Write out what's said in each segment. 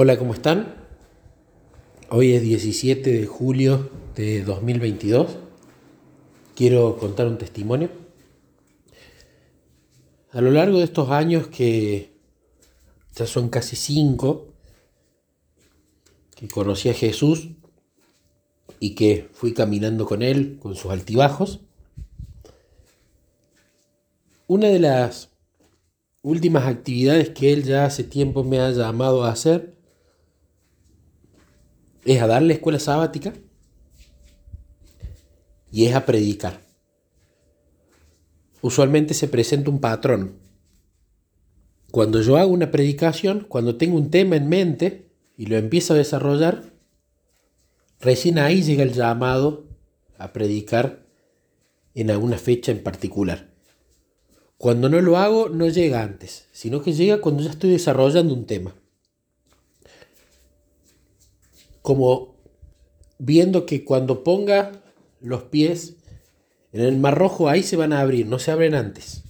Hola, ¿cómo están? Hoy es 17 de julio de 2022. Quiero contar un testimonio. A lo largo de estos años que ya son casi cinco, que conocí a Jesús y que fui caminando con él, con sus altibajos, una de las últimas actividades que él ya hace tiempo me ha llamado a hacer es a darle escuela sabática y es a predicar. Usualmente se presenta un patrón. Cuando yo hago una predicación, cuando tengo un tema en mente y lo empiezo a desarrollar, recién ahí llega el llamado a predicar en alguna fecha en particular. Cuando no lo hago, no llega antes, sino que llega cuando ya estoy desarrollando un tema como viendo que cuando ponga los pies en el mar rojo, ahí se van a abrir, no se abren antes.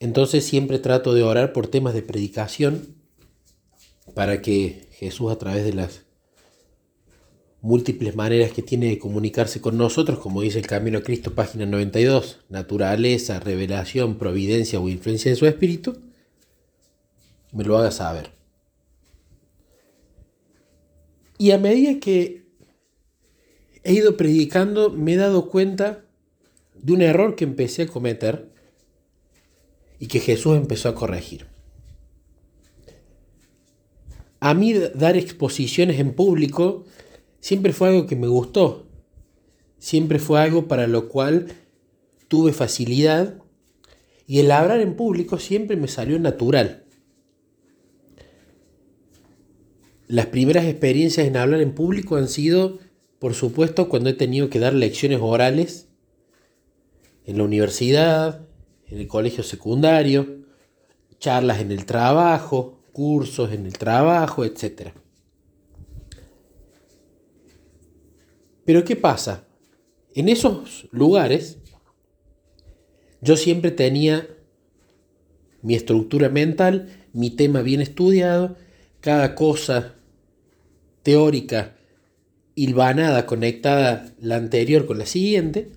Entonces siempre trato de orar por temas de predicación para que Jesús a través de las múltiples maneras que tiene de comunicarse con nosotros, como dice el Camino a Cristo, página 92, naturaleza, revelación, providencia o influencia de su espíritu, me lo haga saber. Y a medida que he ido predicando, me he dado cuenta de un error que empecé a cometer y que Jesús empezó a corregir. A mí dar exposiciones en público siempre fue algo que me gustó, siempre fue algo para lo cual tuve facilidad y el hablar en público siempre me salió natural. Las primeras experiencias en hablar en público han sido, por supuesto, cuando he tenido que dar lecciones orales en la universidad, en el colegio secundario, charlas en el trabajo, cursos en el trabajo, etc. Pero ¿qué pasa? En esos lugares yo siempre tenía mi estructura mental, mi tema bien estudiado, cada cosa teórica hilvanada, conectada la anterior con la siguiente,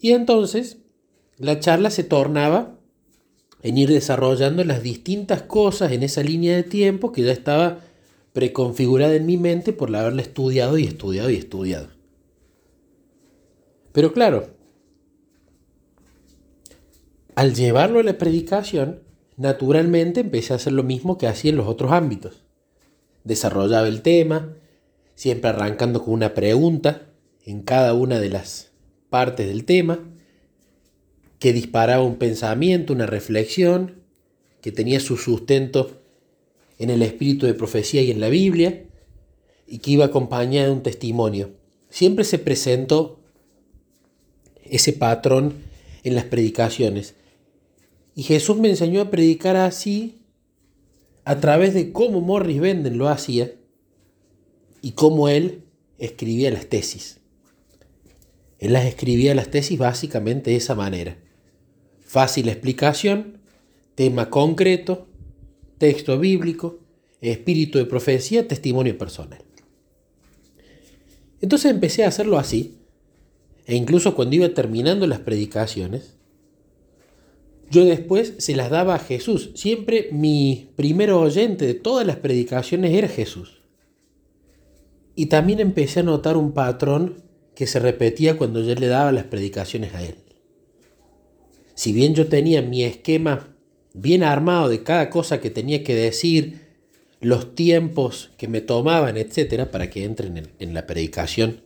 y entonces la charla se tornaba en ir desarrollando las distintas cosas en esa línea de tiempo que ya estaba preconfigurada en mi mente por haberla estudiado y estudiado y estudiado. Pero claro, al llevarlo a la predicación, naturalmente empecé a hacer lo mismo que hacía en los otros ámbitos desarrollaba el tema, siempre arrancando con una pregunta en cada una de las partes del tema, que disparaba un pensamiento, una reflexión, que tenía su sustento en el espíritu de profecía y en la Biblia, y que iba acompañada de un testimonio. Siempre se presentó ese patrón en las predicaciones. Y Jesús me enseñó a predicar así a través de cómo Morris Benden lo hacía y cómo él escribía las tesis. Él las escribía las tesis básicamente de esa manera. Fácil explicación, tema concreto, texto bíblico, espíritu de profecía, testimonio personal. Entonces empecé a hacerlo así, e incluso cuando iba terminando las predicaciones, yo después se las daba a Jesús. Siempre mi primer oyente de todas las predicaciones era Jesús. Y también empecé a notar un patrón que se repetía cuando yo le daba las predicaciones a él. Si bien yo tenía mi esquema bien armado de cada cosa que tenía que decir, los tiempos que me tomaban, etcétera, para que entren en, en la predicación,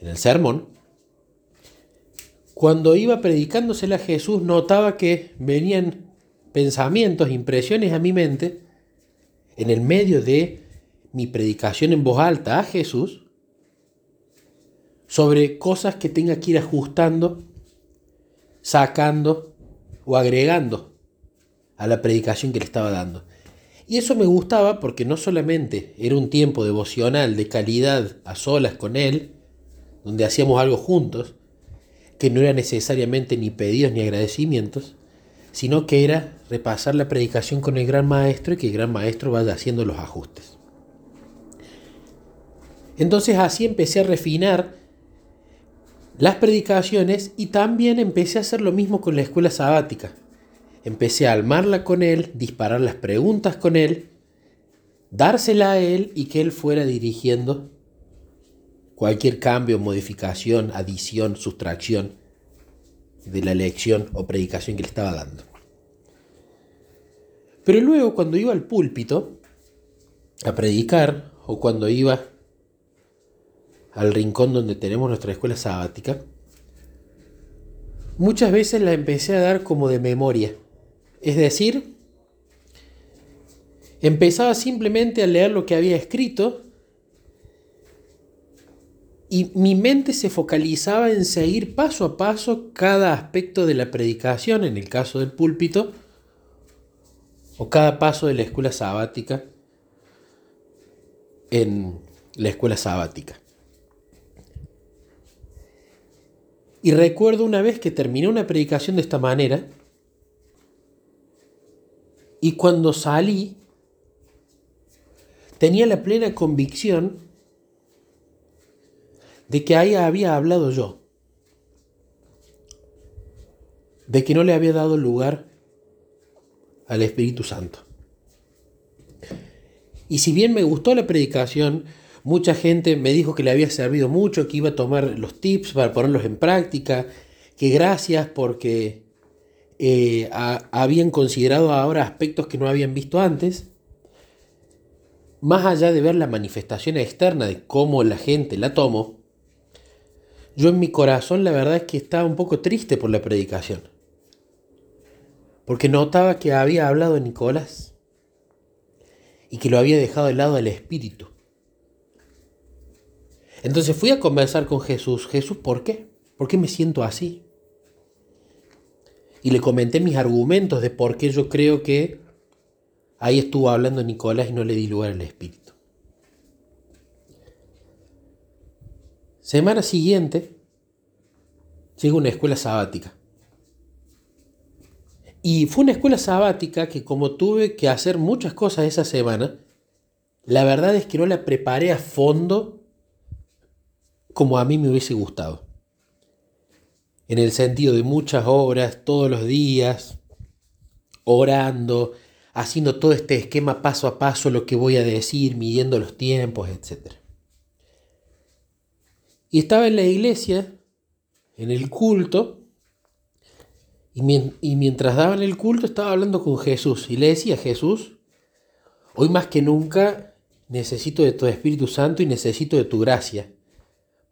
en el sermón, cuando iba predicándosela a Jesús, notaba que venían pensamientos, impresiones a mi mente, en el medio de mi predicación en voz alta a Jesús, sobre cosas que tenga que ir ajustando, sacando o agregando a la predicación que le estaba dando. Y eso me gustaba porque no solamente era un tiempo devocional de calidad a solas con Él, donde hacíamos algo juntos, que no era necesariamente ni pedidos ni agradecimientos, sino que era repasar la predicación con el gran maestro y que el gran maestro vaya haciendo los ajustes. Entonces así empecé a refinar las predicaciones y también empecé a hacer lo mismo con la escuela sabática. Empecé a armarla con él, disparar las preguntas con él, dársela a él y que él fuera dirigiendo cualquier cambio, modificación, adición, sustracción de la lección o predicación que le estaba dando. Pero luego cuando iba al púlpito a predicar o cuando iba al rincón donde tenemos nuestra escuela sabática, muchas veces la empecé a dar como de memoria. Es decir, empezaba simplemente a leer lo que había escrito y mi mente se focalizaba en seguir paso a paso cada aspecto de la predicación, en el caso del púlpito, o cada paso de la escuela sabática en la escuela sabática. Y recuerdo una vez que terminé una predicación de esta manera y cuando salí tenía la plena convicción de que ahí había hablado yo, de que no le había dado lugar al Espíritu Santo. Y si bien me gustó la predicación, Mucha gente me dijo que le había servido mucho, que iba a tomar los tips para ponerlos en práctica, que gracias porque eh, habían considerado ahora aspectos que no habían visto antes. Más allá de ver la manifestación externa de cómo la gente la tomó, yo en mi corazón la verdad es que estaba un poco triste por la predicación. Porque notaba que había hablado Nicolás y que lo había dejado de lado del espíritu. Entonces fui a conversar con Jesús. Jesús, ¿por qué? ¿Por qué me siento así? Y le comenté mis argumentos de por qué yo creo que ahí estuvo hablando Nicolás y no le di lugar al Espíritu. Semana siguiente, llegó una escuela sabática. Y fue una escuela sabática que como tuve que hacer muchas cosas esa semana, la verdad es que no la preparé a fondo como a mí me hubiese gustado. En el sentido de muchas horas, todos los días, orando, haciendo todo este esquema paso a paso, lo que voy a decir, midiendo los tiempos, etc. Y estaba en la iglesia, en el culto, y, mientras daban el culto estaba hablando con Jesús y le decía, Jesús, hoy más que nunca necesito de tu Espíritu Santo y necesito de tu gracia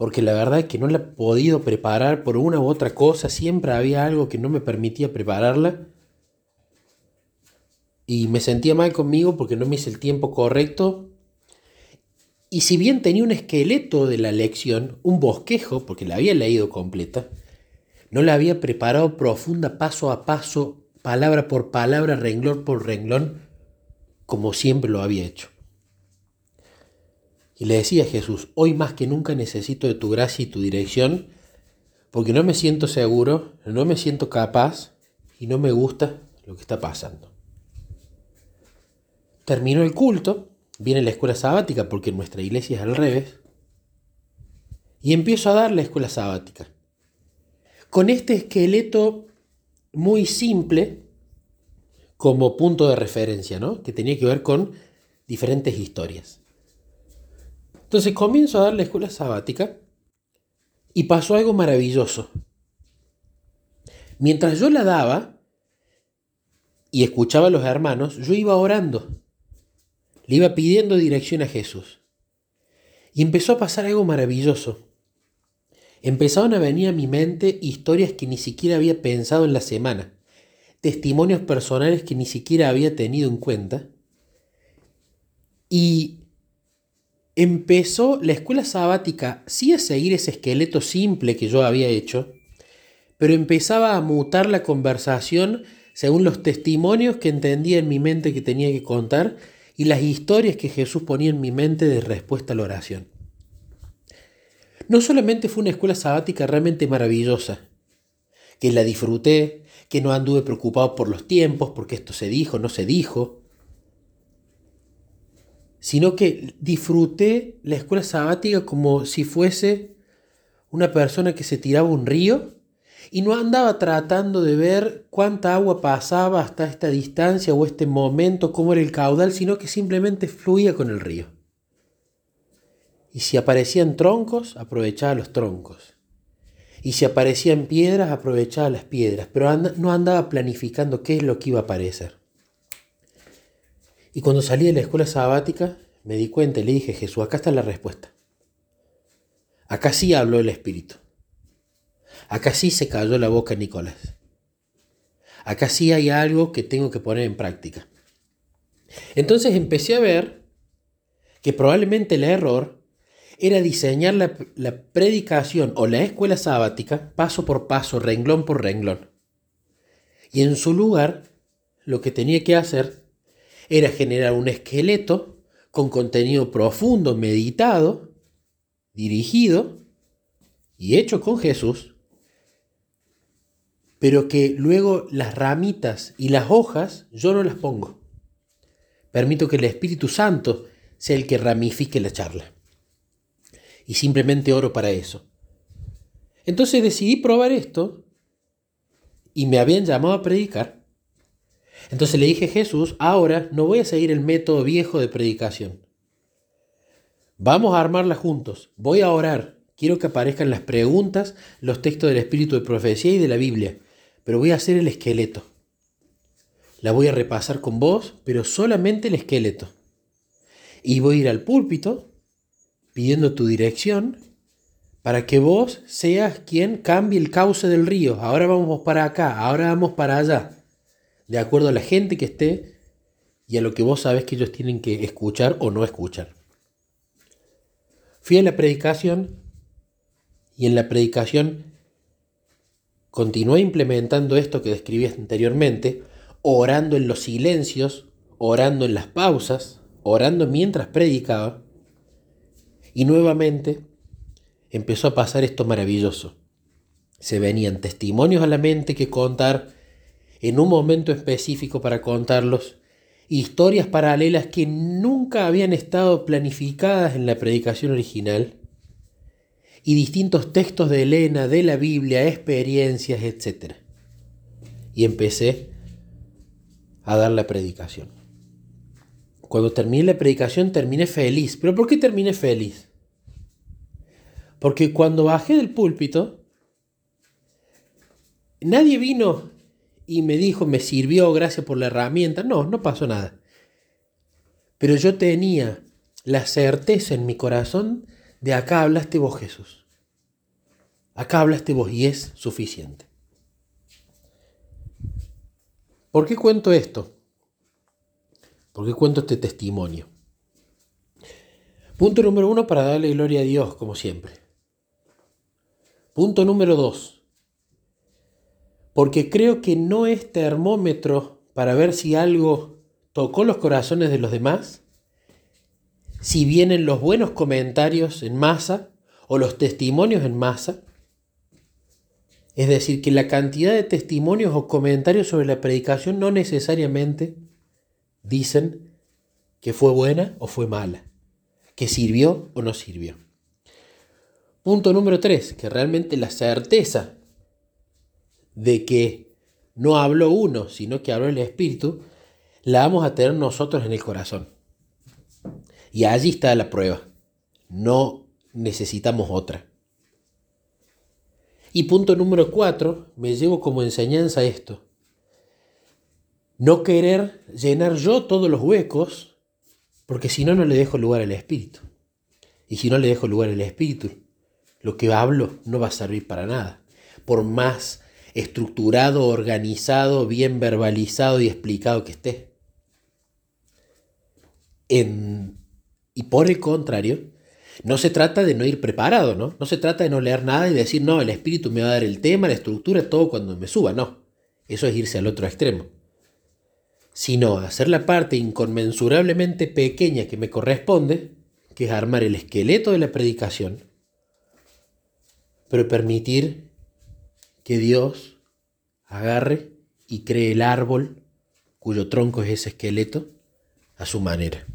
porque la verdad es que no la he podido preparar por una u otra cosa, siempre había algo que no me permitía prepararla. Y me sentía mal conmigo porque no me hice el tiempo correcto. Y si bien tenía un esqueleto de la lección, un bosquejo, porque la había leído completa, no la había preparado profunda paso a paso, palabra por palabra, renglón por renglón, como siempre lo había hecho. Y le decía a Jesús, hoy más que nunca necesito de tu gracia y tu dirección, porque no me siento seguro, no me siento capaz y no me gusta lo que está pasando. Terminó el culto, viene la escuela sabática, porque nuestra iglesia es al revés, y empiezo a dar la escuela sabática. Con este esqueleto muy simple como punto de referencia, ¿no? que tenía que ver con diferentes historias. Entonces comienzo a dar la escuela sabática y pasó algo maravilloso. Mientras yo la daba y escuchaba a los hermanos, yo iba orando. Le iba pidiendo dirección a Jesús. Y empezó a pasar algo maravilloso. Empezaron a venir a mi mente historias que ni siquiera había pensado en la semana, testimonios personales que ni siquiera había tenido en cuenta. Y empezó la escuela sabática sí a seguir ese esqueleto simple que yo había hecho, pero empezaba a mutar la conversación según los testimonios que entendía en mi mente que tenía que contar y las historias que Jesús ponía en mi mente de respuesta a la oración. No solamente fue una escuela sabática realmente maravillosa, que la disfruté, que no anduve preocupado por los tiempos, porque esto se dijo, no se dijo, sino que disfruté la escuela sabática como si fuese una persona que se tiraba un río y no andaba tratando de ver cuánta agua pasaba hasta esta distancia o este momento, cómo era el caudal, sino que simplemente fluía con el río. Y si aparecían troncos, aprovechaba los troncos. Y si aparecían piedras, aprovechaba las piedras, pero no andaba planificando qué es lo que iba a aparecer. Y cuando salí de la escuela sabática, me di cuenta y le dije, Jesús, acá está la respuesta. Acá sí habló el Espíritu. Acá sí se cayó la boca Nicolás. Acá sí hay algo que tengo que poner en práctica. Entonces empecé a ver que probablemente el error era diseñar la, la, predicación o la escuela sabática paso por paso, renglón por renglón. Y en su lugar, lo que tenía que hacer era generar un esqueleto con contenido profundo, meditado, dirigido y hecho con Jesús, pero que luego las ramitas y las hojas yo no las pongo. Permito que el Espíritu Santo sea el que ramifique la charla y simplemente oro para eso. Entonces decidí probar esto y me habían llamado a predicar. Entonces le dije a Jesús, ahora no voy a seguir el método viejo de predicación. Vamos a armarla juntos. Voy a orar. Quiero que aparezcan las preguntas, los textos del Espíritu de Profecía y de la Biblia. Pero voy a hacer el esqueleto. La voy a repasar con vos, pero solamente el esqueleto. Y voy a ir al púlpito pidiendo tu dirección para que vos seas quien cambie el cauce del río. Ahora vamos para acá, ahora vamos para allá. De acuerdo a la gente que esté y a lo que vos sabes que ellos tienen que escuchar o no escuchar. Fui a la predicación y en la predicación continué implementando esto que describí anteriormente, orando en los silencios, orando en las pausas, orando mientras predicaba y nuevamente empezó a pasar esto maravilloso. Se venían testimonios a la mente que contar en un momento específico para contarlos, historias paralelas que nunca habían estado planificadas en la predicación original, y distintos textos de Elena, de la Biblia, experiencias, etc. Y empecé a dar la predicación. Cuando terminé la predicación terminé feliz. ¿Pero por qué terminé feliz? Porque cuando bajé del púlpito, nadie vino y me dijo, me sirvió, gracias por la herramienta. No, no pasó nada. Pero yo tenía la certeza en mi corazón de acá hablaste vos, Jesús. Acá hablaste vos y es suficiente. ¿Por qué cuento esto? ¿Por qué cuento este testimonio? Punto número uno para darle gloria a Dios, como siempre. Punto número dos. Porque creo que no es termómetro para ver si algo tocó los corazones de los demás, si vienen los buenos comentarios en masa o los testimonios en masa. Es decir, que la cantidad de testimonios o comentarios sobre la predicación no necesariamente dicen que fue buena o fue mala, que sirvió o no sirvió. Punto número tres, que realmente la certeza de que no habló uno, sino que habló el Espíritu, la vamos a tener nosotros en el corazón. Y allí está la prueba. No necesitamos otra. Y punto número cuatro, me llevo como enseñanza esto. No querer llenar yo todos los huecos, porque si no, no le dejo lugar al Espíritu. Y si no le dejo lugar al Espíritu, lo que hablo no va a servir para nada. Por más estructurado, organizado, bien verbalizado y explicado que esté. Y por el contrario, no se trata de no ir preparado, ¿no? No se trata de no leer nada y decir, no, el espíritu me va a dar el tema, la estructura, todo cuando me suba, no. Eso es irse al otro extremo sino hacer la parte inconmensurablemente pequeña que me corresponde, que es armar el esqueleto de la predicación, pero permitir que Dios agarre y cree el árbol, cuyo tronco es ese esqueleto, a su manera.